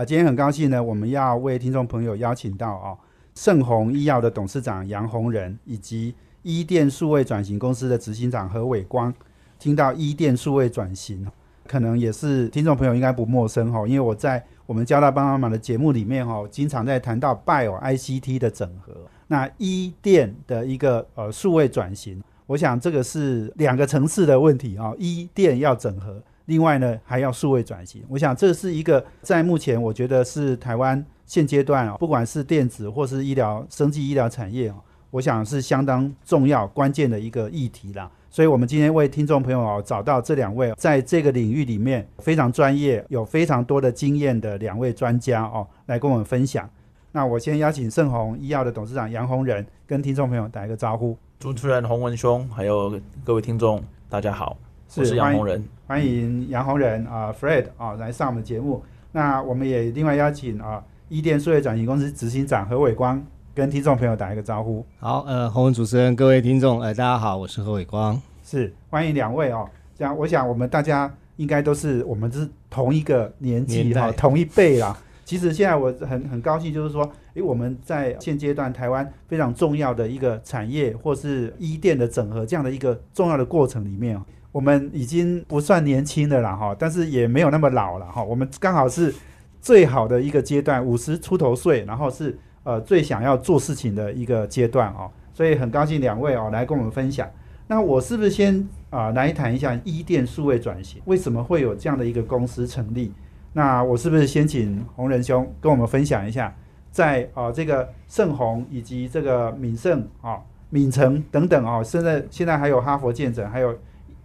啊，今天很高兴呢，我们要为听众朋友邀请到啊盛虹医药的董事长杨宏仁，以及医电数位转型公司的执行长何伟光。听到医电数位转型，可能也是听众朋友应该不陌生哈，因为我在我们交大帮帮忙的节目里面哈，经常在谈到 Bio ICT 的整合，那医电的一个呃数位转型，我想这个是两个层次的问题啊，医电要整合，另外呢还要数位转型，我想这是一个在目前我觉得是台湾现阶段啊，不管是电子或是医疗、生技医疗产业啊，我想是相当重要关键的一个议题啦。所以，我们今天为听众朋友哦找到这两位在这个领域里面非常专业、有非常多的经验的两位专家哦，来跟我们分享。那我先邀请盛虹医药的董事长杨宏仁跟听众朋友打一个招呼。主持人洪文兄，还有各位听众，大家好，我是杨宏仁，欢迎杨宏仁啊，Fred 啊来上我们节目。那我们也另外邀请啊，伊甸数位转型公司执行长何伟光。跟听众朋友打一个招呼。好，呃，红文主持人，各位听众，呃，大家好，我是何伟光，是欢迎两位哦。这样，我想我们大家应该都是我们是同一个年纪哈，同一辈啦。其实现在我很很高兴，就是说，诶，我们在现阶段台湾非常重要的一个产业，或是医电的整合这样的一个重要的过程里面，我们已经不算年轻的了哈，但是也没有那么老了哈。我们刚好是最好的一个阶段，五十出头岁，然后是。呃，最想要做事情的一个阶段哦，所以很高兴两位哦来跟我们分享。那我是不是先啊来谈一下一电数位转型？为什么会有这样的一个公司成立？那我是不是先请洪仁兄跟我们分享一下，在啊这个盛虹以及这个敏盛啊敏成等等啊，现在现在还有哈佛健诊，还有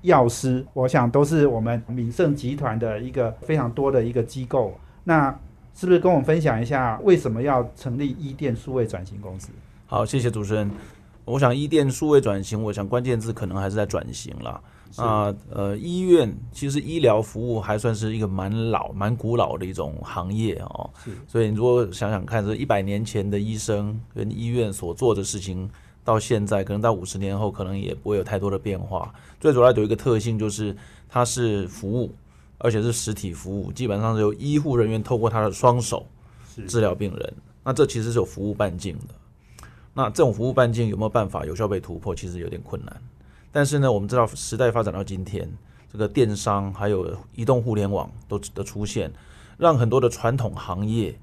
药师，我想都是我们敏盛集团的一个非常多的一个机构。那是不是跟我们分享一下为什么要成立医电数位转型公司？好，谢谢主持人。我想医电数位转型，我想关键字可能还是在转型了。啊，呃，医院其实医疗服务还算是一个蛮老、蛮古老的一种行业哦。是。所以你如果想想看，这一百年前的医生跟医院所做的事情，到现在可能到五十年后，可能也不会有太多的变化。最主要有一个特性，就是它是服务。而且是实体服务，基本上是由医护人员透过他的双手治疗病人。那这其实是有服务半径的。那这种服务半径有没有办法有效被突破？其实有点困难。但是呢，我们知道时代发展到今天，这个电商还有移动互联网都的出现，让很多的传统行业，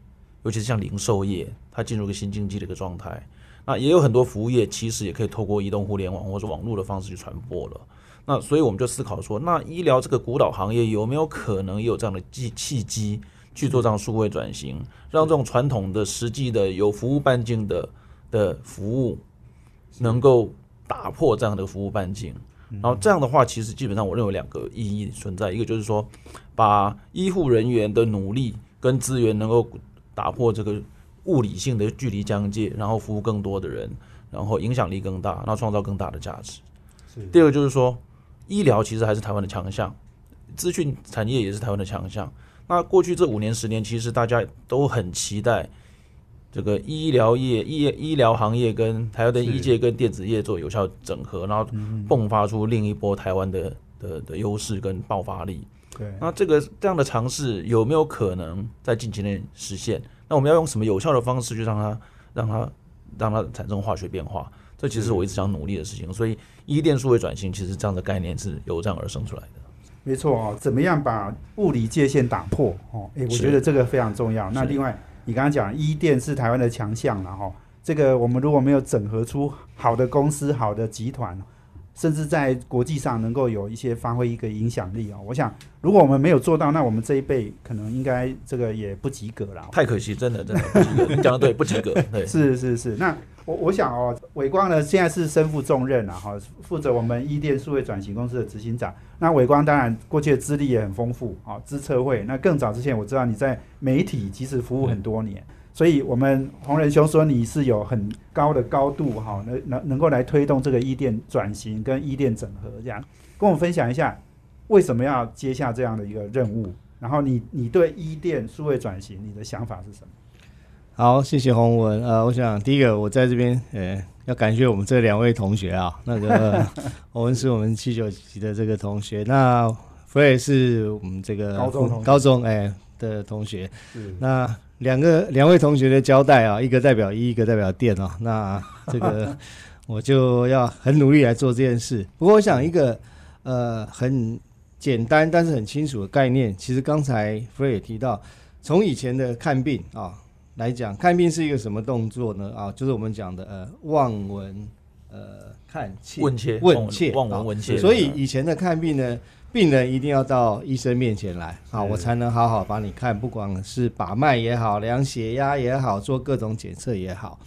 尤其是像零售业，它进入一个新经济的一个状态。那也有很多服务业，其实也可以透过移动互联网或者网络的方式去传播了。那所以我们就思考说，那医疗这个古老行业有没有可能也有这样的契契机去做这样数位转型，让这种传统的实际的有服务半径的的服务能够打破这样的服务半径。然后这样的话，其实基本上我认为两个意义存在，一个就是说，把医护人员的努力跟资源能够打破这个物理性的距离疆界，然后服务更多的人，然后影响力更大，然后创造更大的价值。第二个就是说。医疗其实还是台湾的强项，资讯产业也是台湾的强项。那过去这五年、十年，其实大家都很期待这个医疗业、医医疗行业跟台湾的医界跟电子业做有效整合，然后迸发出另一波台湾的的的优势跟爆发力。对，那这个这样的尝试有没有可能在近期内实现？那我们要用什么有效的方式去让它、让它、让它产生化学变化？这其实是我一直想努力的事情，所以一电数位转型其实这样的概念是由这样而生出来的。没错哦，怎么样把物理界限打破？哦，诶，我觉得这个非常重要。那另外，你刚刚讲一电是台湾的强项了哈，这个我们如果没有整合出好的公司、好的集团。甚至在国际上能够有一些发挥一个影响力啊！我想，如果我们没有做到，那我们这一辈可能应该这个也不及格了。太可惜，真的真的不及格。你讲的对，不及格。对，是是是。那我我想哦，伟光呢现在是身负重任啊，哈，负责我们伊甸数位转型公司的执行长。那伟光当然过去的资历也很丰富啊，资策会。那更早之前我知道你在媒体其实服务很多年，所以我们洪仁兄说你是有很高的高度哈，能能能够来推动这个一店转型跟一店整合，这样。跟我们分享一下为什么要接下这样的一个任务，然后你你对一店数位转型你的想法是什么？好，谢谢洪文。呃，我想第一个我在这边呃要感谢我们这两位同学啊，那个洪文是我们七九级的这个同学，那弗瑞是我们这个高中高中哎的同学，是。那两个两位同学的交代啊，一个代表一，一个代表电啊。那这个 我就要很努力来做这件事。不过我想一个呃很简单但是很清楚的概念，其实刚才弗瑞也提到，从以前的看病啊来讲，看病是一个什么动作呢？啊，就是我们讲的呃望闻呃看切问切问切望啊闻问切，所以以前的看病呢，病人一定要到医生面前来啊，我才能好好帮你看，不管是把脉也好，量血压也好，做各种检测也好。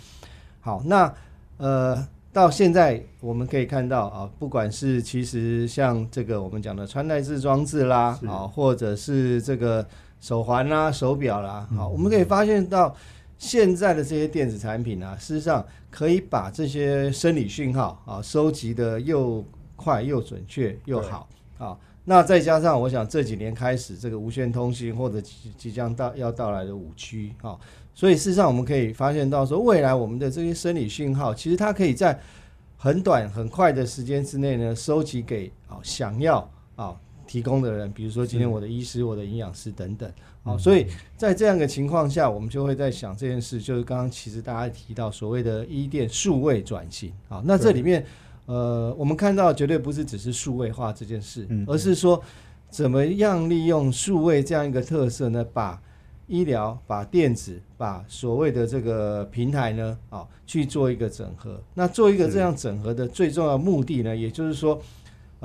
好，那呃，到现在我们可以看到啊，不管是其实像这个我们讲的穿戴式装置啦啊，或者是这个手环啦、手表啦，嗯好，我们可以发现到现在的这些电子产品啊，事实上可以把这些生理讯号啊收集的又快又准确又好啊。那再加上，我想这几年开始，这个无线通信或者即即将到要到来的五 G 啊，所以事实上我们可以发现到说，未来我们的这些生理讯号，其实它可以在很短很快的时间之内呢，收集给啊想要啊提供的人，比如说今天我的医师、我的营养师等等。啊，所以在这样的情况下，我们就会在想这件事，就是刚刚其实大家提到所谓的医电数位转型啊，那这里面呃，我们看到绝对不是只是数位化这件事嗯，而是说怎么样利用数位这样一个特色呢，把医疗、把电子、把所谓的这个平台呢，啊，去做一个整合。那做一个这样整合的最重要目的呢，也就是说，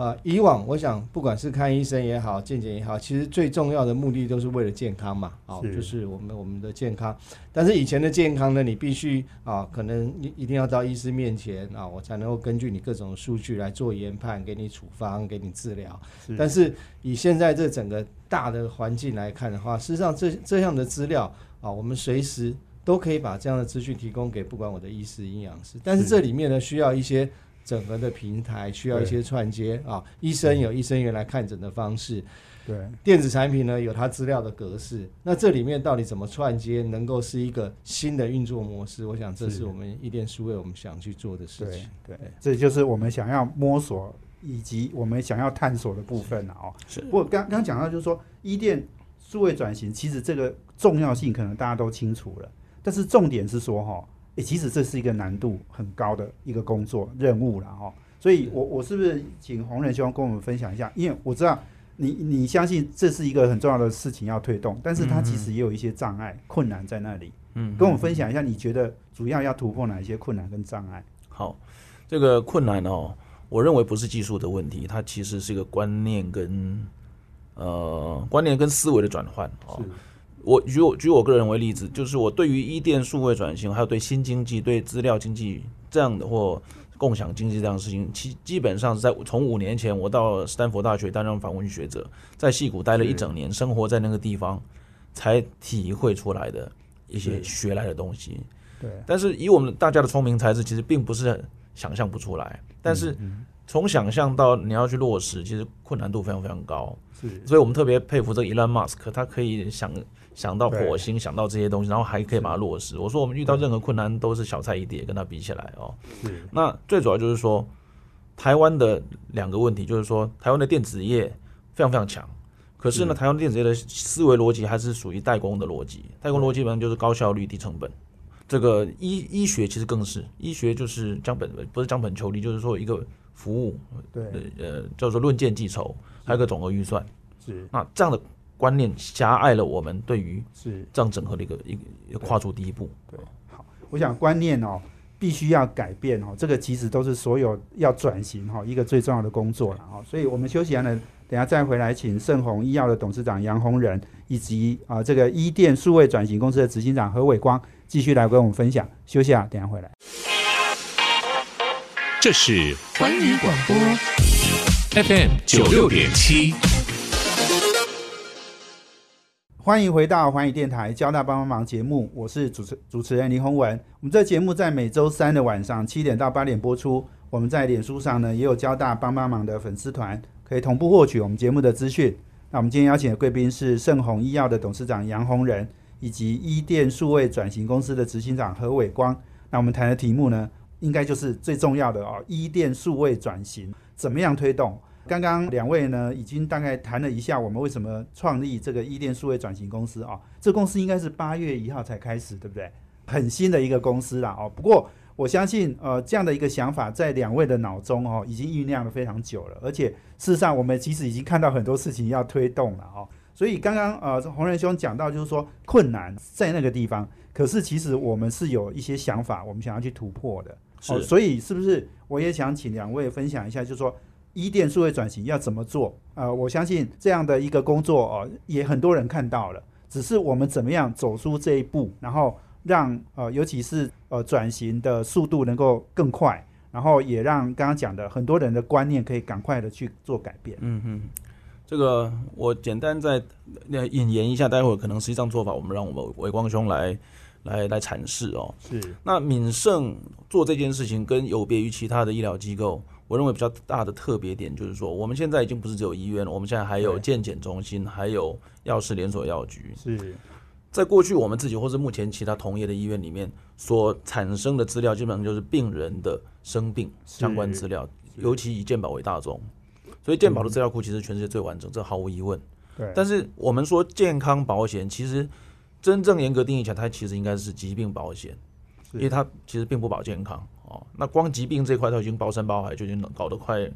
呃，以往我想不管是看医生也好，健检也好，其实最重要的目的都是为了健康嘛，啊，是就是我们我们的健康。但是以前的健康呢，你必须啊，可能一一定要到医师面前啊，我才能够根据你各种数据来做研判，给你处方，给你治疗。但是以现在这整个大的环境来看的话，事实上这这样的资料啊，我们随时都可以把这样的资讯提供给不管我的医师、营养师。但是是这里面呢，需要一些整合的平台，需要一些串接啊。医生有医生原来看诊的方式，对电子产品呢有它资料的格式。那这里面到底怎么串接，能够是一个新的运作模式？我想这是是我们一电数位我们想去做的事情。对，这就是我们想要摸索以及我们想要探索的部分了哦。是不过刚刚讲到就是说，一店数位转型，其实这个重要性可能大家都清楚了，但是重点是说哈，诶，其实这是一个难度很高的一个工作任务了哈。所以我我是不是请洪仁兄跟我们分享一下？因为我知道你你相信这是一个很重要的事情要推动，但是它其实也有一些障碍、困难在那里。嗯，跟我们分享一下，你觉得主要要突破哪一些困难跟障碍？好，这个困难哦，我认为不是技术的问题，它其实是一个观念跟呃观念跟思维的转换哦。我举我举我个人为例子，就是我对于一电数位转型，还有对新经济、对资料经济这样的或共享经济这样的事情，基基本上是在从五年前我到斯坦福大学担任访问学者，在戏谷待了一整年，生活在那个地方，才体会出来的一些学来的东西。对，但是以我们大家的聪明才智，其实并不是想象不出来。但是从想象到你要去落实，其实困难度非常非常高。是所以我们特别佩服这个 Elon Musk，他可以想想到火星，想到这些东西，然后还可以把它落实。我说我们遇到任何困难都是小菜一碟，跟他比起来哦。是那最主要就是说，台湾的两个问题，就是说台湾的电子业非常非常强，可是呢，台湾电子业的思维逻辑还是属于代工的逻辑，代工逻辑基本上就是高效率、低成本。这个医医学其实更是，医学就是将本不是将本求利，就是说一个服务，对呃，叫做论件计酬，还有个总额预算。是那这样的观念狭隘了我们对于是，这样整合的一个一个跨出第一步。对，好我想观念哦，必须要改变哦，这个其实都是所有要转型哈、一个最重要的工作了哈、所以我们休息完了，等下再回来，请盛虹医药的董事长杨洪仁以及啊、这个医电数位转型公司的执行长何伟光继续来跟我们分享。休息啊，等下回来。这是环宇广播 FM 九六点七。欢迎回到环宇电台交大帮帮忙节目，我是主持主持人林宏文。我们这节目在每周三的晚上七点到八点播出。我们在脸书上呢也有交大帮帮忙的粉丝团，可以同步获取我们节目的资讯。那我们今天邀请的贵宾是盛虹医药的董事长杨宏仁，以及伊电数位转型公司的执行长何伟光。那我们谈的题目呢，应该就是最重要的哦，伊电数位转型怎么样推动？刚刚两位呢已经大概谈了一下，我们为什么创立这个伊电数位转型公司啊？这公司应该是八月一号才开始，对不对？很新的一个公司啦哦。不过我相信，呃，这样的一个想法在两位的脑中哦，已经酝酿了非常久了。而且事实上，我们其实已经看到很多事情要推动了哦。所以刚刚呃，洪仁兄讲到，就是说困难在那个地方，可是其实我们是有一些想法，我们想要去突破的。是，所以是不是我也想请两位分享一下，就是说一电数位转型要怎么做？呃，我相信这样的一个工作哦，也很多人看到了，只是我们怎么样走出这一步，然后。让呃，尤其是呃转型的速度能够更快，然后也让刚刚讲的很多人的观念可以赶快的去做改变。嗯嗯，这个我简单再那引言一下，待会儿可能实际上做法，我们让我们伟光兄来来来阐释哦。是。那敏盛做这件事情，跟有别于其他的医疗机构，我认为比较大的特别点就是说，我们现在已经不是只有医院了，我们现在还有健检中心，还有药师连锁药局。是。在过去，我们自己或是目前其他同业的医院里面所产生的资料，基本上就是病人的生病相关资料，尤其以健保为大宗，所以健保的资料库其实全世界最完整，这毫无疑问。对。但是我们说健康保险，其实真正严格定义起来，它其实应该是疾病保险，因为它其实并不保健康哦。那光疾病这块，它已经包山包海，就已经搞得快，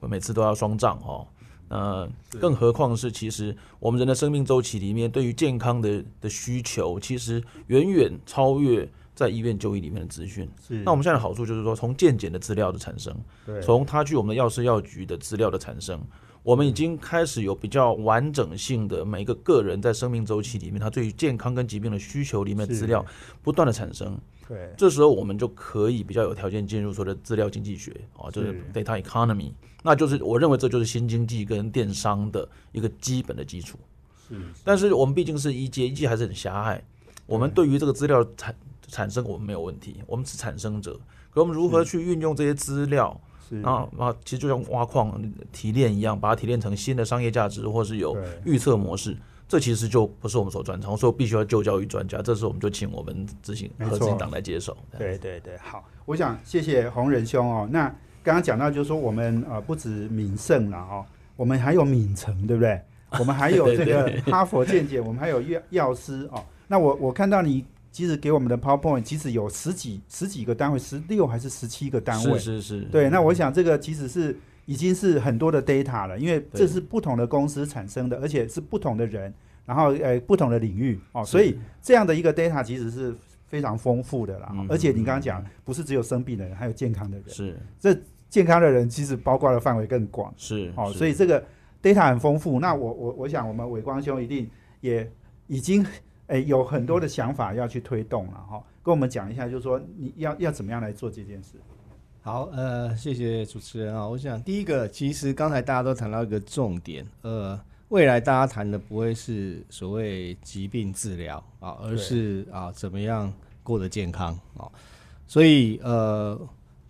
每次都要双账哦。那，更何况是，其实我们人的生命周期里面，对于健康的的需求，其实远远超越在医院就医里面的资讯。是那我们现在的好处就是说，从健检的资料的产生，从他去我们的药师药局的资料的产生，我们已经开始有比较完整性的每一个个人在生命周期里面，他对于健康跟疾病的需求里面资料不断的产生。对，这时候我们就可以比较有条件进入说的资料经济学啊，就是 data economy。那就是我认为这就是新经济跟电商的一个基本的基础。是，但是我们毕竟是一阶，一阶还是很狭隘。我们对于这个资料产产生，我们没有问题，我们是产生者。可我们如何去运用这些资料？啊啊，其实就像挖矿提炼一样，把它提炼成新的商业价值，或是有预测模式。这其实就不是我们所专长，所以必须要就教育专家。这时候我们就请我们执行和执行党来接手。对对对，好，我想谢谢洪仁兄哦。那刚刚讲到就是说，我们呃不止敏盛了哦，我们还有敏成，对不对？我们还有这个 哈佛健检，我们还有药药师哦。那我我看到你其实给我们的 PowerPoint，其实有十几十几个单位，十六还是十七个单位？是是是。对，那我想这个其实是已经是很多的 data 了，因为这是不同的公司产生的，而且是不同的人，然后呃不同的领域哦，所以这样的一个 data 其实是非常丰富的啦。而且你刚刚讲，不是只有生病的人，还有健康的人。是这。健康的人其实包括的范围更广，是哦，所以这个 data 很丰富。那我我我想，我们伟光兄一定也已经诶有很多的想法要去推动了哈。跟我们讲一下，就是说你要要怎么样来做这件事。好，呃，谢谢主持人啊。我想第一个，其实刚才大家都谈到一个重点，呃，未来大家谈的不会是所谓疾病治疗啊，而是啊怎么样过得健康啊。所以呃。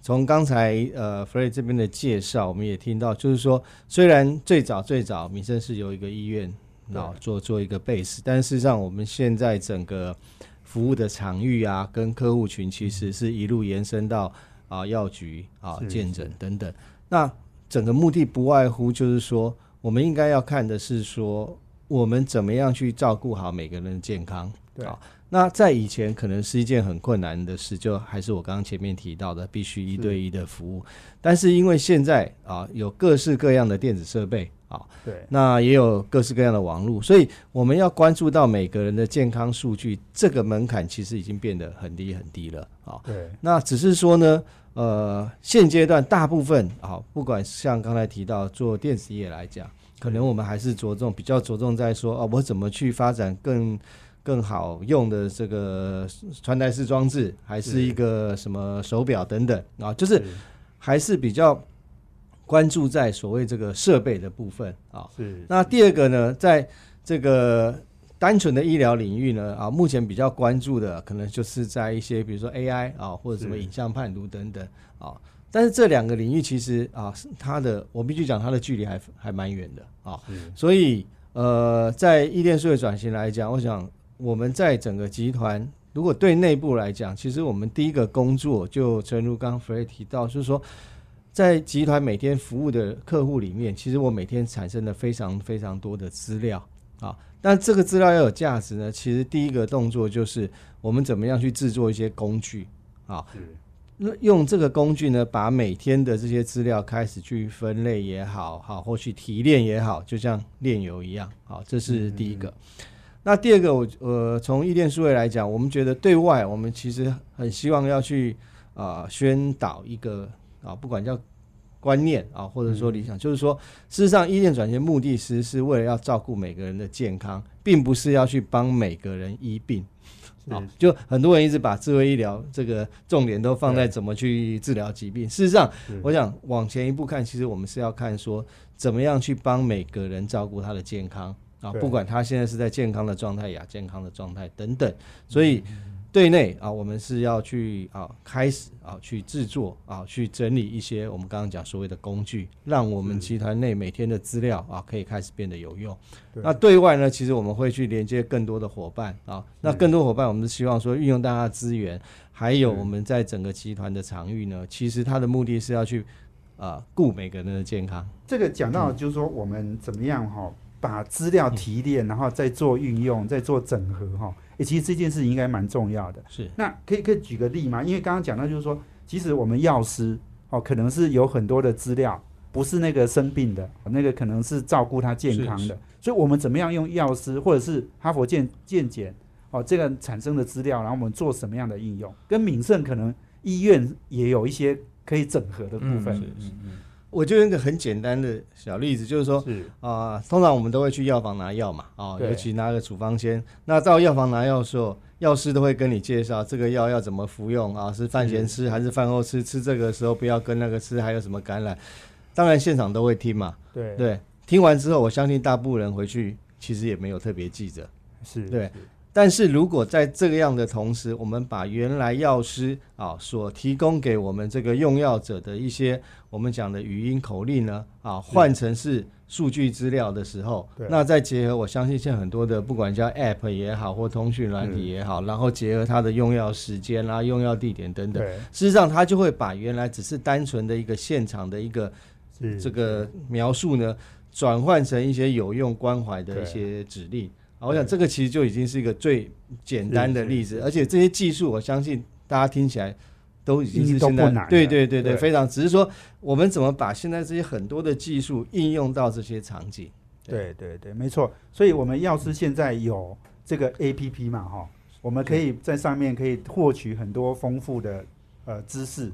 从刚才呃 f r e d 这边的介绍，我们也听到，就是说，虽然最早最早民生是有一个医院啊做做一个 base，但事实上我们现在整个服务的场域啊，跟客户群其实是一路延伸到啊药局啊见诊等等。那整个目的不外乎就是说，我们应该要看的是说，我们怎么样去照顾好每个人的健康，对。那在以前可能是一件很困难的事，就还是我刚刚前面提到的，必须一对一的服务。但是因为现在啊，有各式各样的电子设备啊，对，那也有各式各样的网络，所以我们要关注到每个人的健康数据，这个门槛其实已经变得很低很低了啊。对，那只是说呢，呃，现阶段大部分啊，不管像刚才提到做电子业来讲，可能我们还是着重比较着重在说，啊，我怎么去发展更。更好用的这个穿戴式装置，还是一个什么手表等等啊，就是还是比较关注在所谓这个设备的部分啊。是。那第二个呢，在这个单纯的医疗领域呢，啊，目前比较关注的可能就是在一些比如说 AI 啊，或者什么影像判读等等啊。但是这两个领域其实啊，它的我必须讲，它的距离还还蛮远的啊。所以呃，在医电数位转型来讲，我想我们在整个集团，如果对内部来讲，其实我们第一个工作就正如刚刚 Fred 提到，就是说。在集团每天服务的客户里面，其实我每天产生了非常非常多的资料啊。但这个资料要有价值呢，其实第一个动作就是我们怎么样去制作一些工具啊。那用这个工具呢，把每天的这些资料开始去分类也好，好或去提炼也好，就像炼油一样，好，这是第一个。那第二个，我呃，从易电数位来讲，我们觉得对外，我们其实很希望要去啊、宣导一个啊，不管叫观念啊，或者说理想，就是说，事实上，医电转型目的其实是为了要照顾每个人的健康，并不是要去帮每个人医病。啊，就很多人一直把智慧医疗这个重点都放在怎么去治疗疾病。事实上，我想往前一步看，其实我们是要看说怎么样去帮每个人照顾他的健康啊，不管他现在是在健康的状态、亚健康的状态等等。所以对内啊，我们是要去啊开始啊去制作啊去整理一些我们刚刚讲所谓的工具，让我们集团内每天的资料啊可以开始变得有用。那对外呢，其实我们会去连接更多的伙伴啊。那更多伙伴，我们是希望说运用大家的资源，还有我们在整个集团的场域呢，其实它的目的是要去啊顾每个人的健康。这个讲到就是说我们怎么样哈、把资料提炼，然后再做运用，再做整合哈、诶其实这件事情应该蛮重要的。是那可以可以举个例吗？因为刚刚讲到就是说，其实我们药师哦，可能是有很多的资料，不是那个生病的，那个可能是照顾他健康是的。所以我们怎么样用药师或者是哈佛健健检哦这个产生的资料，然后我们做什么样的应用？跟敏盛可能医院也有一些可以整合的部分。嗯嗯嗯我就用一个很简单的小例子，就是说是啊、通常我们都会去药房拿药嘛，啊、对尤其拿个处方签。那到药房拿药的时候，药师都会跟你介绍这个药要怎么服用啊，是饭前吃还是饭后吃？吃这个时候不要跟那个吃，还有什么感染？当然现场都会听嘛，对对。听完之后，我相信大部分人回去其实也没有特别记着。是，对但是如果在这个样的同时，我们把原来药师啊所提供给我们这个用药者的一些我们讲的语音口令呢啊换成是数据资料的时候，那再结合我相信现在很多的不管叫 App 也好或通讯软体也好，然后结合它的用药时间啦、用药地点等等，事实上它就会把原来只是单纯的一个现场的一个这个描述呢，转换成一些有用关怀的一些指令。啊，我想这个其实就已经是一个最简单的例子，而且这些技术，我相信大家听起来都已经是现在都不难的对对对对，非常。只是说我们怎么把现在这些很多的技术应用到这些场景？对对对，没错。所以我们要是现在有这个 A P P 嘛，哈，我们可以在上面可以获取很多丰富的呃知识。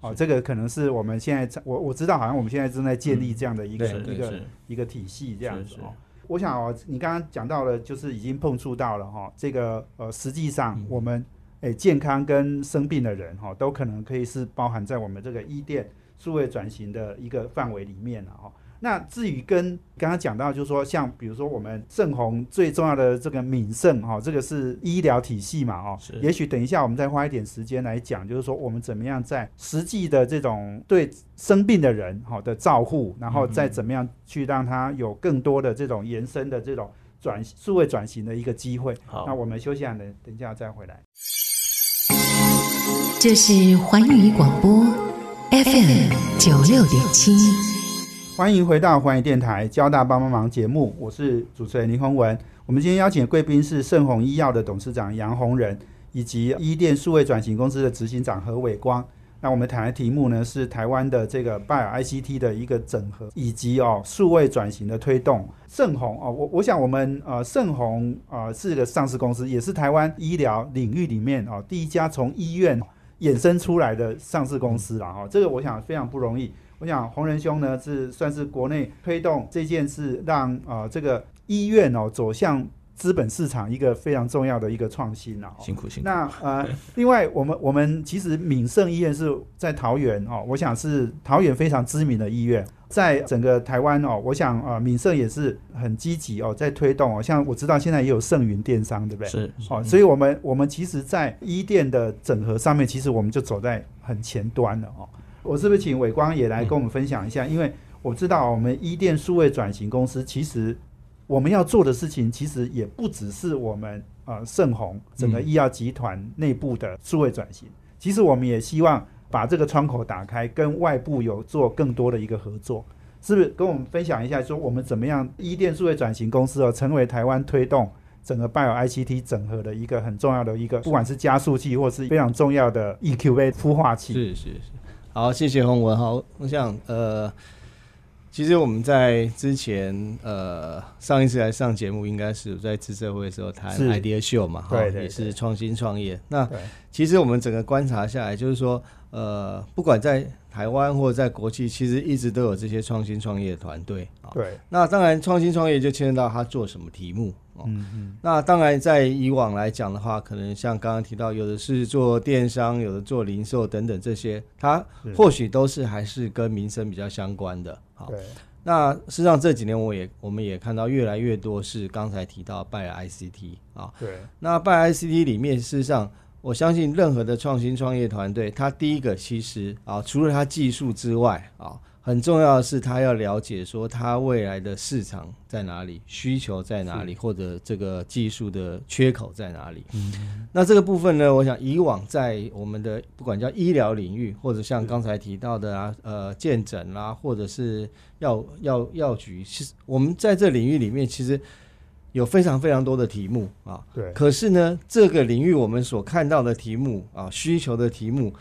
哦，这个可能是我们现在我我知道，好像我们现在正在建立这样的一个、对一个一个体系这样子哦。我想哦，你刚刚讲到了，就是已经碰触到了哈、这个呃，实际上我们诶、健康跟生病的人哈、都可能可以是包含在我们这个医电数位转型的一个范围里面了哈、那至于跟刚刚讲到，就是说像比如说我们盛虹最重要的这个敏盛哈，这个是医疗体系嘛哦是，也许等一下我们再花一点时间来讲，就是说我们怎么样在实际的这种对生病的人哈的照护，然后再怎么样去让他有更多的这种延伸的这种转数位转型的一个机会。好那我们休息下，等等一下再回来。这是环宇广播 FM 九六点七。欢迎回到环宇电台交大帮帮忙节目，我是主持人林宏文。我们今天邀请的贵宾是盛虹医药的董事长杨宏仁，以及医电数位转型公司的执行长何伟光。那我们谈的题目呢是台湾的这个 Bio ICT 的一个整合，以及哦数位转型的推动。盛虹哦，我我想我们呃盛虹呃是个上市公司，也是台湾医疗领域里面哦第一家从医院衍生出来的上市公司了哈、这个我想非常不容易。我想洪仁兄呢是算是国内推动这件事让，呃这个医院哦走向资本市场一个非常重要的一个创新了、哦。辛苦辛苦。那呃，另外我们我们其实敏盛医院是在桃园哦，我想是桃园非常知名的医院，在整个台湾哦，我想啊敏盛也是很积极哦，在推动哦，像我知道现在也有盛云电商，对不对？是哦，所以我们我们其实，在医店的整合上面，其实我们就走在很前端了哦。我是不是请伟光也来跟我们分享一下？因为我知道我们伊电数位转型公司，其实我们要做的事情，其实也不只是我们呃盛虹整个医药集团内部的数位转型，其实我们也希望把这个窗口打开，跟外部有做更多的一个合作。是不是跟我们分享一下，说我们怎么样伊电数位转型公司哦，成为台湾推动整个 Bio ICT 整合的一个很重要的一个，不管是加速器或是非常重要的 EQV 孵化器。是是是，好，谢谢洪文。好，我想呃，其实我们在之前呃上一次来上节目，应该是在自社会的时候谈 idea show 嘛，哈对对也是创新创业。那其实我们整个观察下来，就是说，呃，不管在台湾或者在国际，其实一直都有这些创新创业团队啊。对，那当然，创新创业就牵涉到他做什么题目哦。嗯嗯，那当然，在以往来讲的话，可能像刚刚提到，有的是做电商，有的做零售等等这些，它或许都是还是跟民生比较相关的。好，对，那事实上这几年我也我们也看到越来越多是刚才提到拜尔 ICT 啊，对，那拜 ICT 里面，事实上我相信任何的创新创业团队，他第一个其实啊，除了他技术之外啊，很重要的是他要了解说他未来的市场在哪里，需求在哪里，或者这个技术的缺口在哪里。嗯那这个部分呢，我想以往在我们的不管叫医疗领域，或者像刚才提到的啊，呃，健诊啦，或者是药药药局，其实我们在这领域里面，其实有非常非常多的题目啊。对，可是呢，这个领域我们所看到的题目啊，需求的题目，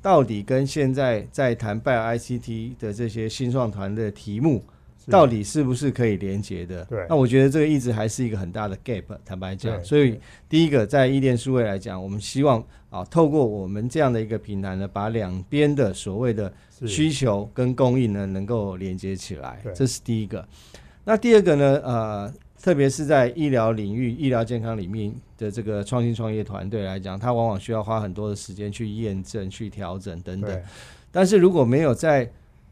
到底跟现在在谈 Bio ICT 的这些新创团的题目，到底是不是可以连接的？对那我觉得这个一直还是一个很大的 gap。坦白讲，所以第一个在一电数位来讲，我们希望啊，透过我们这样的一个平台呢，把两边的所谓的需求跟供应呢，能够连接起来对，这是第一个。那第二个呢，呃，特别是在医疗领域、医疗健康里面的这个创新创业团队来讲，它往往需要花很多的时间去验证、去调整等等。但是如果没有在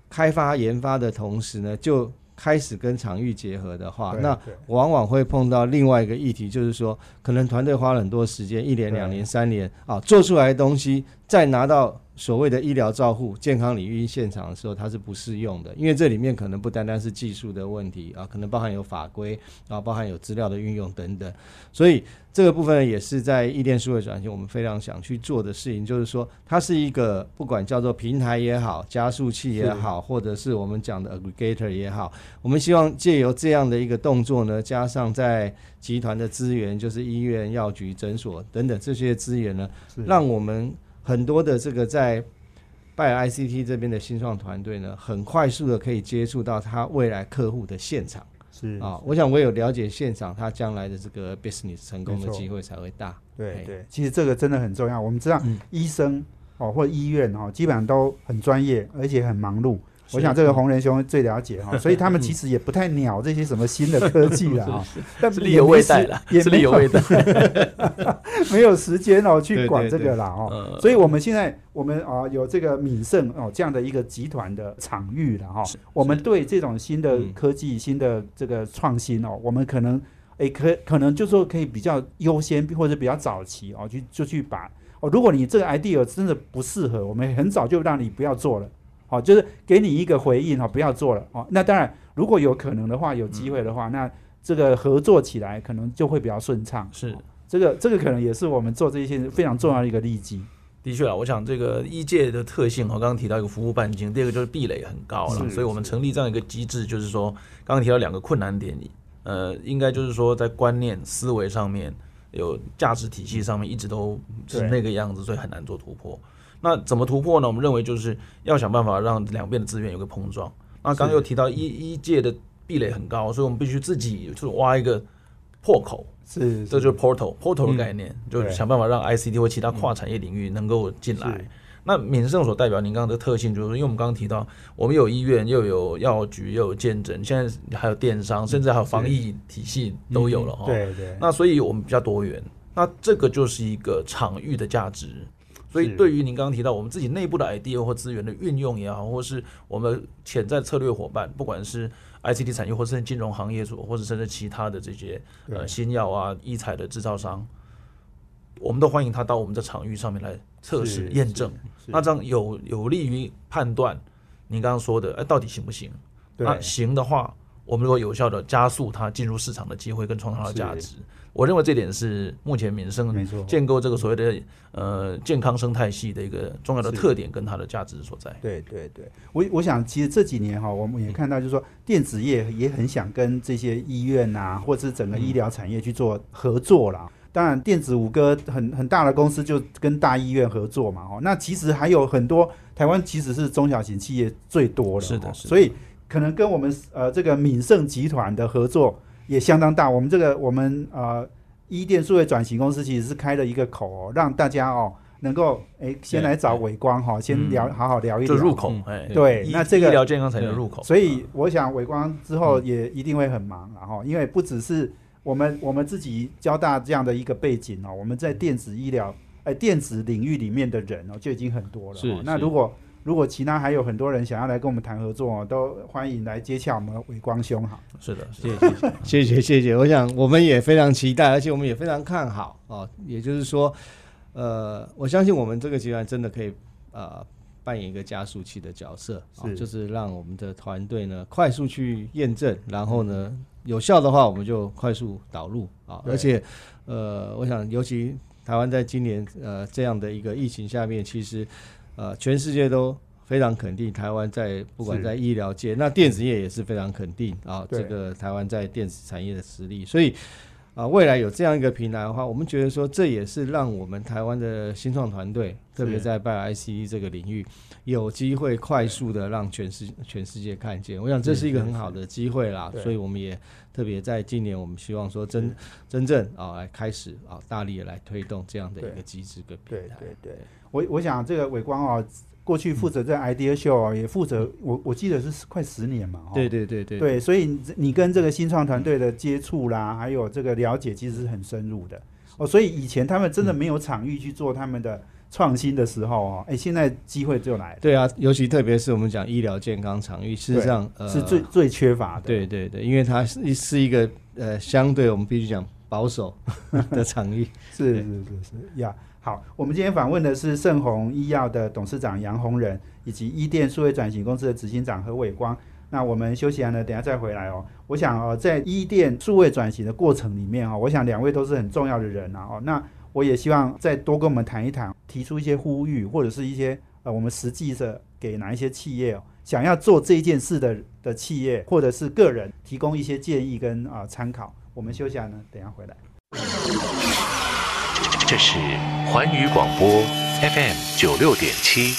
开发研发的同时呢，就开始跟场域结合的话，那往往会碰到另外一个议题，就是说，可能团队花了很多时间，一年、两年、三年啊，做出来的东西，再拿到所谓的医疗照护、健康领域现场的时候，它是不适用的，因为这里面可能不单单是技术的问题啊，可能包含有法规啊，包含有资料的运用等等，所以这个部分也是在异电数位转型，我们非常想去做的事情，就是说，它是一个不管叫做平台也好，加速器也好，或者是我们讲的 aggregator 也好，我们希望借由这样的一个动作呢，加上在集团的资源，就是医院、药局、诊所等等这些资源呢，让我们很多的这个在拜 ICT 这边的新创团队呢，很快速的可以接触到他未来客户的现场是啊。我想我有了解现场，他将来的这个 business 成功的机会才会大。嘿对对，其实这个真的很重要。我们知道嗯医生哦或医院哦，基本上都很专业，而且很忙碌。是我想这个红人兄最了解哈，所以他们其实也不太鸟这些什么新的科技了啊，但是力有未逮了了，，也没有是力有未逮。没有时间哦去管对这个啦哦。呃所以我们现在我们啊、有这个敏盛哦这样的一个集团的场域了哈、我们对这种新的嗯科技、新的这个创新哦，我们可能诶可可能就说可以比较优先或者比较早期哦，去就去把哦，如果你这个 idea 真的不适合，我们很早就让你不要做了。哦，就是给你一个回应哦，不要做了哦。那当然，如果有可能的话，有机会的话，那这个合作起来可能就会比较顺畅。是这个这个可能也是我们做这些非常重要的一个利基。的确啊，我想这个医界的特性，我刚刚提到一个服务半径，第二个就是壁垒很高了，所以我们成立这样一个机制，就是说刚刚提到两个困难点，呃，应该就是说在观念思维上面有价值体系上面一直都是那个样子，所以很难做突破。那怎么突破呢？我们认为就是要想办法让两边的资源有个碰撞。那刚刚又提到医医界的壁垒很高，所以我们必须自己就是挖一个破口，是，这就是 portal portal 的概念，就是想办法让 ICT 或其他跨产业领域能够进来。那敏盛所代表您刚刚的特性，就是说因为我们刚刚提到，我们有医院，又有药局，又有健诊，现在还有电商，甚至还有防疫体系都有了哈。对对，那所以我们比较多元，那这个就是一个场域的价值。所以对于您刚刚提到我们自己内部的 idea 或资源的运用也好，或是我们潜在策略伙伴，不管是 ICT 产业，或是金融行业所，或者甚至其他的这些呃新药啊、医材的制造商，我们都欢迎他到我们的场域上面来测试验证。那这样有有利于判断您刚刚说的，哎，到底行不行？对那行的话，我们如果有效的加速它进入市场的机会跟创造它的价是值，我认为这点是目前民生建构这个所谓的呃健康生态系的一个重要的特点跟它的价值所在。对对对，我我想其实这几年哈，我们也看到，就是说电子业也很想跟这些医院呐、或者是整个医疗产业去做合作啦。当然，电子五哥很很大的公司就跟大医院合作嘛，哦，那其实还有很多台湾其实是中小型企业最多的，哦。是的是的。所以可能跟我们呃这个敏盛集团的合作也相当大。我们这个我们呃一电数位转型公司其实是开了一个口哦，让大家哦能够哎先来找伟光哈、先聊、嗯。好好聊一聊。就入口嗯，哎，对那这个医疗健康产业的入口，所以我想伟光之后也一定会很忙，然后因为不只是我们我们自己交大这样的一个背景哦，我们在电子医疗哎电子领域里面的人哦就已经很多了、是哦。那如果如果其他还有很多人想要来跟我们谈合作哦，都欢迎来接洽我们伟光兄哈。是的，谢谢谢谢谢谢，我想我们也非常期待，而且我们也非常看好哦。也就是说，呃，我相信我们这个集团真的可以呃扮演一个加速器的角色啊，就是让我们的团队呢快速去验证，然后呢有效的话我们就快速导入啊。对而且呃，我想尤其台湾在今年呃这样的一个疫情下面，其实呃全世界都。非常肯定台湾在不管在医疗界，那电子业也是非常肯定啊，这个台湾在电子产业的实力，所以啊，未来有这样一个平台的话，我们觉得说这也是让我们台湾的新创团队，特别在 Bio ICE 这个领域，有机会快速的让全世全世界看见。我想这是一个很好的机会啦，所以我们也特别在今年，我们希望说真真正啊来开始啊大力的来推动这样的一对。个机制跟平对台。对对，我我想这个伟光哦，过去负责这 Idea Show 哦，也负责我我记得是快十年嘛，哦对对对对对，所以你你跟这个新创团队的接触啦，还有这个了解，其实是很深入的哦。所以以前他们真的没有场域去做他们的创新的时候哦，哎，现在机会就来了，对啊，尤其特别是我们讲医疗健康场域，事实上呃是最最缺乏的。对对对，因为它是是一个呃相对我们必须讲保守 的场域。是是是是呀。好，我们今天访问的是盛虹医药的董事长杨洪仁，以及伊电数位转型公司的执行长何伟光。那我们休息完呢，等下再回来哦。我想哦，在伊电数位转型的过程里面哦，我想两位都是很重要的人啊哦。那我也希望再多跟我们谈一谈，提出一些呼吁，或者是一些呃，我们实际的给哪一些企业哦，想要做这件事的的企业或者是个人，提供一些建议跟啊、参考。我们休息完呢，等下回来。这是环宇广播 FM 九六点七。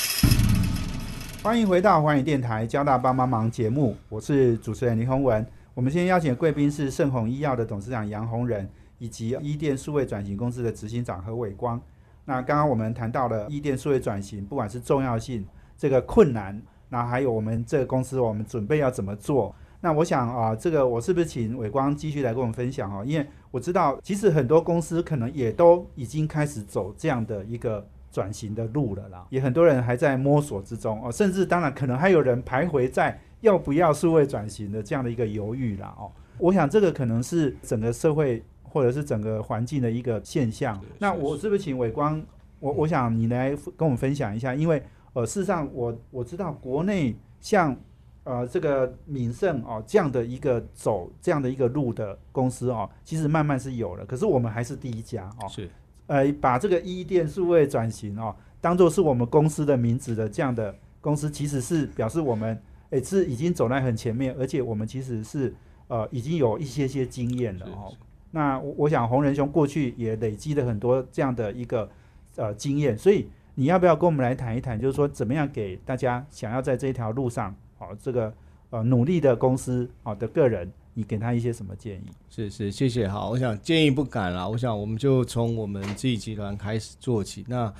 欢迎回到环宇电台交大帮帮忙节目，我是主持人林宏文。我们今天邀请贵宾是盛虹医药的董事长杨洪仁，以及伊电数位转型公司的执行长何伟光。那刚刚我们谈到了伊电数位转型，不管是重要性、这个困难，那还有我们这个公司我们准备要怎么做。那我想啊，这个我是不是请伟光继续来跟我们分享哦？因为我知道，其实很多公司可能也都已经开始走这样的一个转型的路了啦，也很多人还在摸索之中哦，甚至当然可能还有人徘徊在要不要数位转型的这样的一个犹豫啦哦。我想这个可能是整个社会或者是整个环境的一个现象。那我是不是请伟光，我我想你来跟我们分享一下，因为呃，事实上我我知道国内像呃这个敏盛哦这样的一个走这样的一个路的公司哦，其实慢慢是有了，可是我们还是第一家哦。是呃，把这个一店数位转型哦，当做是我们公司的名字的这样的公司，其实是表示我们诶是已经走在很前面，而且我们其实是呃已经有一些些经验了哦。那我我想洪仁兄过去也累积了很多这样的一个呃经验，所以你要不要跟我们来谈一谈，就是说怎么样给大家想要在这条路上哦这个呃努力的公司好的个人，你给他一些什么建议？是是，谢谢。好，我想建议不敢啦。我想我们就从我们自己集团开始做起。那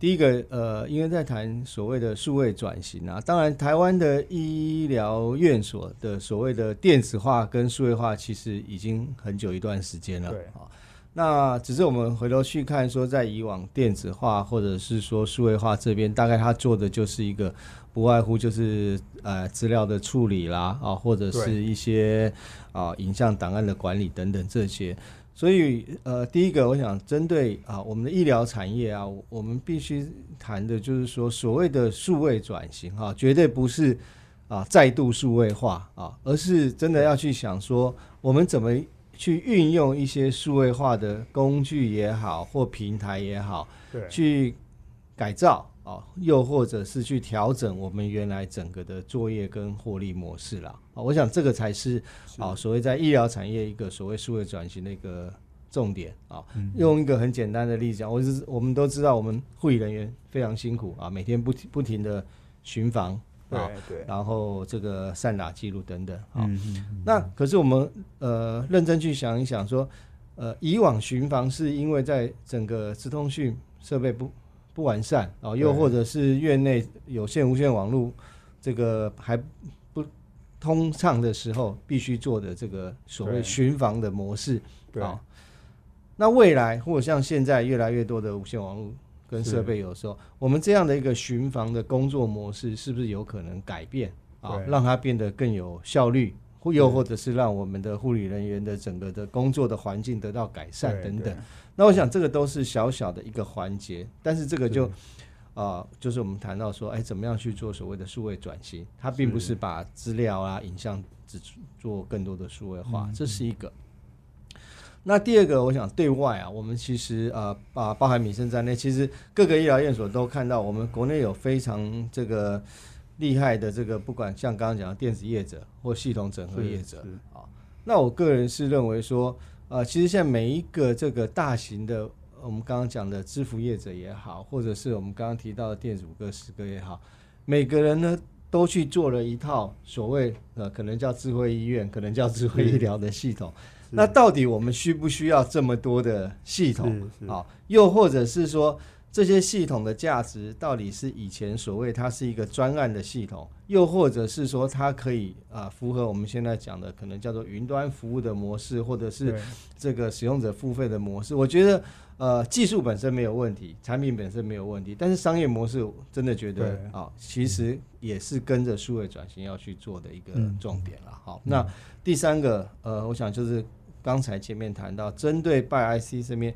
第一个，呃，因为在谈所谓的数位转型啊，当然台湾的医疗院所的所谓的电子化跟数位化，其实已经很久一段时间了。对啊，那只是我们回头去看，说在以往电子化或者是说数位化这边，大概他做的就是一个不外乎就是呃资料的处理啦，啊，或者是一些啊影像档案的管理等等这些。所以，呃，第一个，我想针对啊我们的医疗产业啊，我我们必须谈的就是说，所谓的数位转型哈、绝对不是啊再度数位化啊，而是真的要去想说，我们怎么去运用一些数位化的工具也好，或平台也好，对，去改造啊，又或者是去调整我们原来整个的作业跟获利模式啦。啊，我想这个才是啊，所谓在医疗产业一个所谓数位转型的一个重点啊。用一个很简单的例子讲，我是我们都知道，我们护理人员非常辛苦啊，每天不停不停的巡房啊，对对，然后这个散打记录等等啊。嗯嗯嗯那可是我们呃认真去想一想说，呃，以往巡防是因为在整个直通讯设备不不完善啊、又或者是院内有线无线网络这个还不通畅的时候，必须做的这个所谓巡防的模式对。啊。那未来或者像现在越来越多的无线网络跟设备，有时候我们这样的一个巡防的工作模式，是不是有可能改变啊对，让它变得更有效率，或又或者是让我们的护理人员的整个的工作的环境得到改善等等。那我想这个都是小小的一个环节，但是这个就啊、就是我们谈到说，哎，怎么样去做所谓的数位转型？它并不是把资料啊、影像只做更多的数位化，这是一个。那第二个，我想对外啊，我们其实啊啊包含民生在内，其实各个医疗院所都看到，我们国内有非常这个厉害的这个，不管像刚刚讲的电子业者或系统整合业者啊。那我个人是认为说，呃，其实现在每一个这个大型的，我们刚刚讲的支付业者也好，或者是我们刚刚提到的电子五个、十个也好，每个人呢都去做了一套所谓呃，可能叫智慧医院，可能叫智慧医疗的系统。那到底我们需不需要这么多的系统啊？又或者是说，这些系统的价值到底是以前所谓它是一个专案的系统，又或者是说它可以啊符合我们现在讲的可能叫做云端服务的模式，或者是这个使用者付费的模式？我觉得呃技术本身没有问题，产品本身没有问题，但是商业模式真的觉得对啊，其实也是跟着数位转型要去做的一个嗯重点了。好，那第三个呃，我想就是刚才前面谈到，针对拜 IC 这边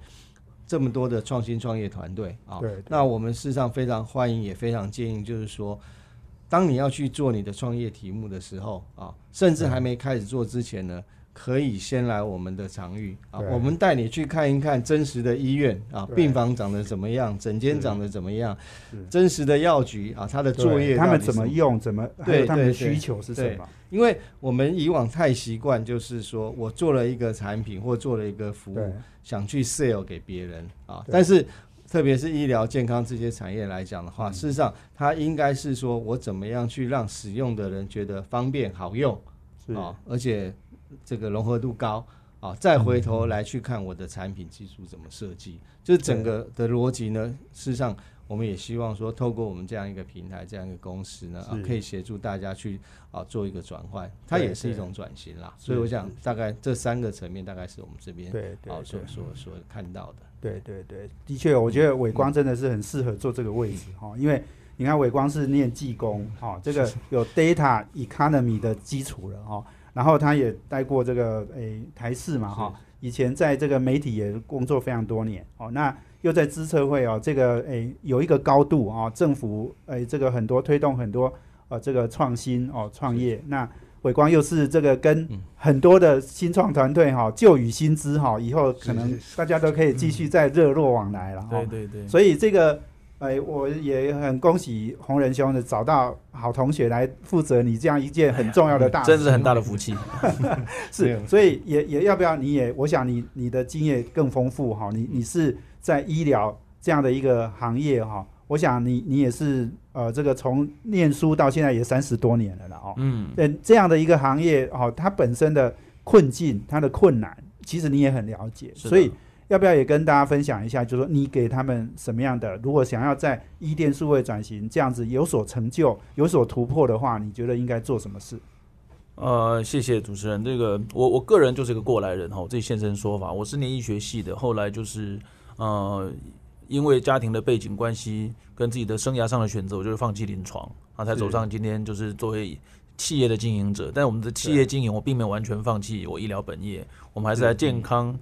这么多的创新创业团队啊对对，那我们事实上非常欢迎，也非常建议，就是说，当你要去做你的创业题目的时候啊，甚至还没开始做之前呢。可以先来我们的场域。啊，我们带你去看一看真实的医院啊，病房长得怎么样，诊间长得怎么样，真实的药局啊，它的作业他们怎么用，怎么还对有他们的需求是什么？因为我们以往太习惯，就是说我做了一个产品或做了一个服务，想去 sell 给别人啊，但是特别是医疗健康这些产业来讲的话，嗯。事实上它应该是说我怎么样去让使用的人觉得方便好用是。啊，而且这个融合度高啊，再回头来去看我的产品技术怎么设计，就是整个的逻辑呢，事实上。我们也希望说，透过我们这样一个平台、这样一个公司呢，啊，可以协助大家去啊做一个转换，它也是一种转型啦。所以我想，大概这三个层面，大概是我们这边对对啊所所所看到的。对对对，的确，我觉得伟光真的是很适合做这个位置哈，因为你看伟光是念技工哈，这个有 data economy 的基础了哈，然后他也待过这个诶台视嘛哈，以前在这个媒体也工作非常多年哦，那又在资策会哦，这个诶有一个高度啊，政府诶这个很多推动很多呃这个创新哦创业那。伟光又是这个跟嗯。很多的新创团队哈旧与新知哈，以后可能大家都可以继续再热络往来了哈。对对对，所以这个，哎，我也很恭喜洪仁兄的找到好同学来负责你这样一件很重要的大事，真是很大的福气。没 是，所以也也要不要你也，我想你你的经验更丰富哈，你你是在医疗这样的一个行业哈，我想你你也是呃这个从念书到现在也三十多年了了哦，嗯，对这样的一个行业哦，它本身的困境、它的困难，其实你也很了解，所以要不要也跟大家分享一下？就是说你给他们什么样的？如果想要在一店数位转型这样子有所成就、有所突破的话，你觉得应该做什么事？呃，谢谢主持人。这个我我个人就是一个过来人哈，我自己现身说法。我是念医学系的，后来就是呃，因为家庭的背景关系跟自己的生涯上的选择，我就是放弃临床啊，才走上今天就是作为企业的经营者。但我们的企业经营，我并没有完全放弃我医疗本业，我们还是在健康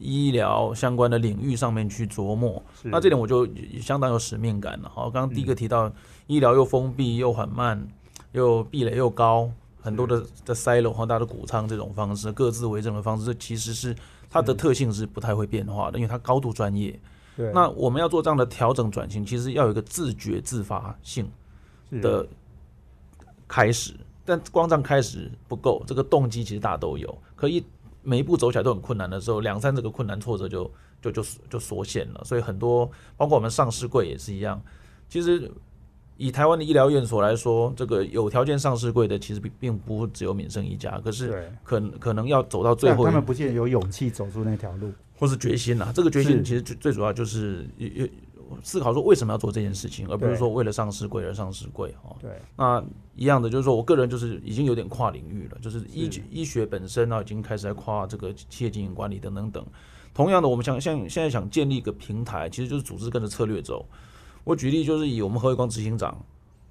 医疗相关的领域上面去琢磨。那这点我就相当有使命感了。好，刚刚第一个提到医疗又封闭又缓慢，又壁垒又高。很多的的塞楼和大的谷仓这种方式，各自为政的方式，这其实是它的特性是不太会变化的，因为它高度专业。对，那我们要做这样的调整转型，其实要有一个自觉自发性的开始，但光这样开始不够，这个动机其实大家都有，可以每一步走起来都很困难的时候，两三这个困难挫折就就就就缩限了。所以很多包括我们上市柜也是一样，其实。以台湾的医疗院所来说，这个有条件上市柜的其实并并不只有敏生一家，可是可可能要走到最后，他们不见有勇气走出那条路，或是决心呐。这个决心其实最最主要就是有思考说为什么要做这件事情，而不是说为了上市贵而上市贵哈。对，那一样的就是说我个人就是已经有点跨领域了，就是医医学本身呢已经开始在跨这个企业经营管理等等等。同样的，我们想像现在想建立一个平台，其实就是组织跟着策略走。我举例就是以我们何伟光执行长，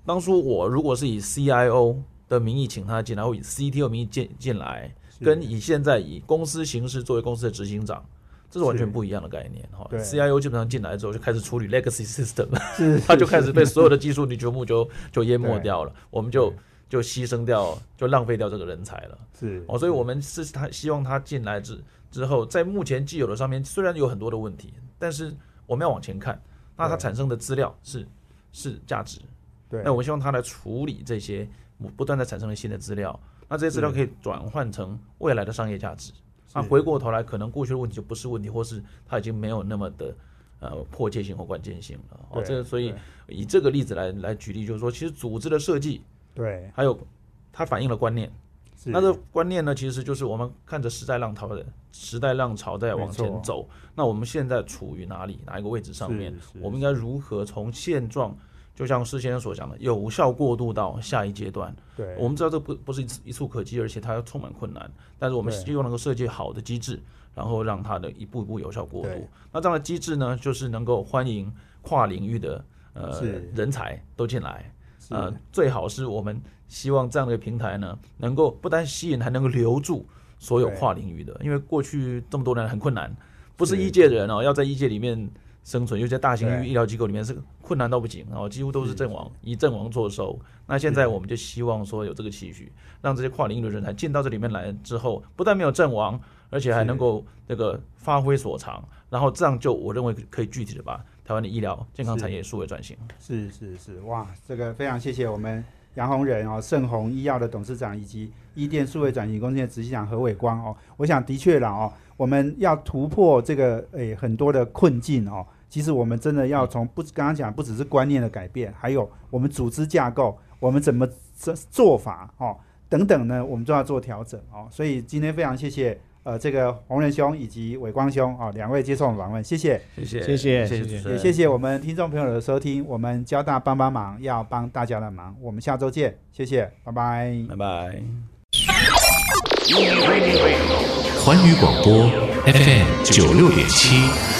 当初我如果是以 CIO 的名义请他进来，或以 CTO 名义进进来，跟以现在以公司形式作为公司的执行长，这是完全不一样的概念哈。CIO 基本上进来之后就开始处理 legacy system，它 就开始被所有的技术你全部就就淹没掉了，我们就就牺牲掉，就浪费掉这个人才了。是哦，所以我们是他希望他进来之之后，在目前既有的上面虽然有很多的问题，但是我们要往前看。那它产生的资料是是价值，对。那我们希望它来处理这些不断的产生的新的资料，那这些资料可以转换成未来的商业价值。那回过头来，可能过去的问题就不是问题，或是它已经没有那么的呃迫切性或关键性了。哦，这个所以以这个例子来来举例，就是说，其实组织的设计，对，还有它反映了观念。那这观念呢，其实就是我们看着时代浪潮的时代浪潮在往前走。那我们现在处于哪里，哪一个位置上面？我们应该如何从现状，就像施先生所讲的，有效过渡到下一阶段？对，我们知道这不不是一一触可及，而且它要充满困难。但是我们希望能够设计好的机制，然后让它的一步一步有效过渡。那这样的机制呢，就是能够欢迎跨领域的呃人才都进来。呃，最好是我们希望这样的一个平台呢，能够不但吸引，还能够留住所有跨领域的。因为过去这么多年很困难，不是医界的人哦，要在医界里面生存，尤其在大型医疗机构里面是困难到不行，然后几乎都是阵亡，以阵亡作收。那现在我们就希望说有这个期许，让这些跨领域的人才进到这里面来之后，不但没有阵亡，而且还能够这个发挥所长，然后这样就我认为可以具体的把。台湾的医疗健康产业数位转型，是是是，哇，这个非常谢谢我们杨宏仁哦，盛虹医药的董事长以及医电数位转型公司的执行长何伟光哦，我想的确了哦，我们要突破这个诶很多的困境哦，其实我们真的要从不刚刚讲不只是观念的改变，还有我们组织架构，我们怎么做做法哦等等呢，我们都要做调整哦，所以今天非常谢谢。呃，这个洪仁兄以及伟光兄啊，两位接受访问，谢谢，谢谢，谢谢，谢谢，也谢谢我们听众朋友的收听。我们交大帮帮忙，要帮大家的忙。我们下周见，谢谢，拜拜，拜拜。环宇广播 FM 九六点七。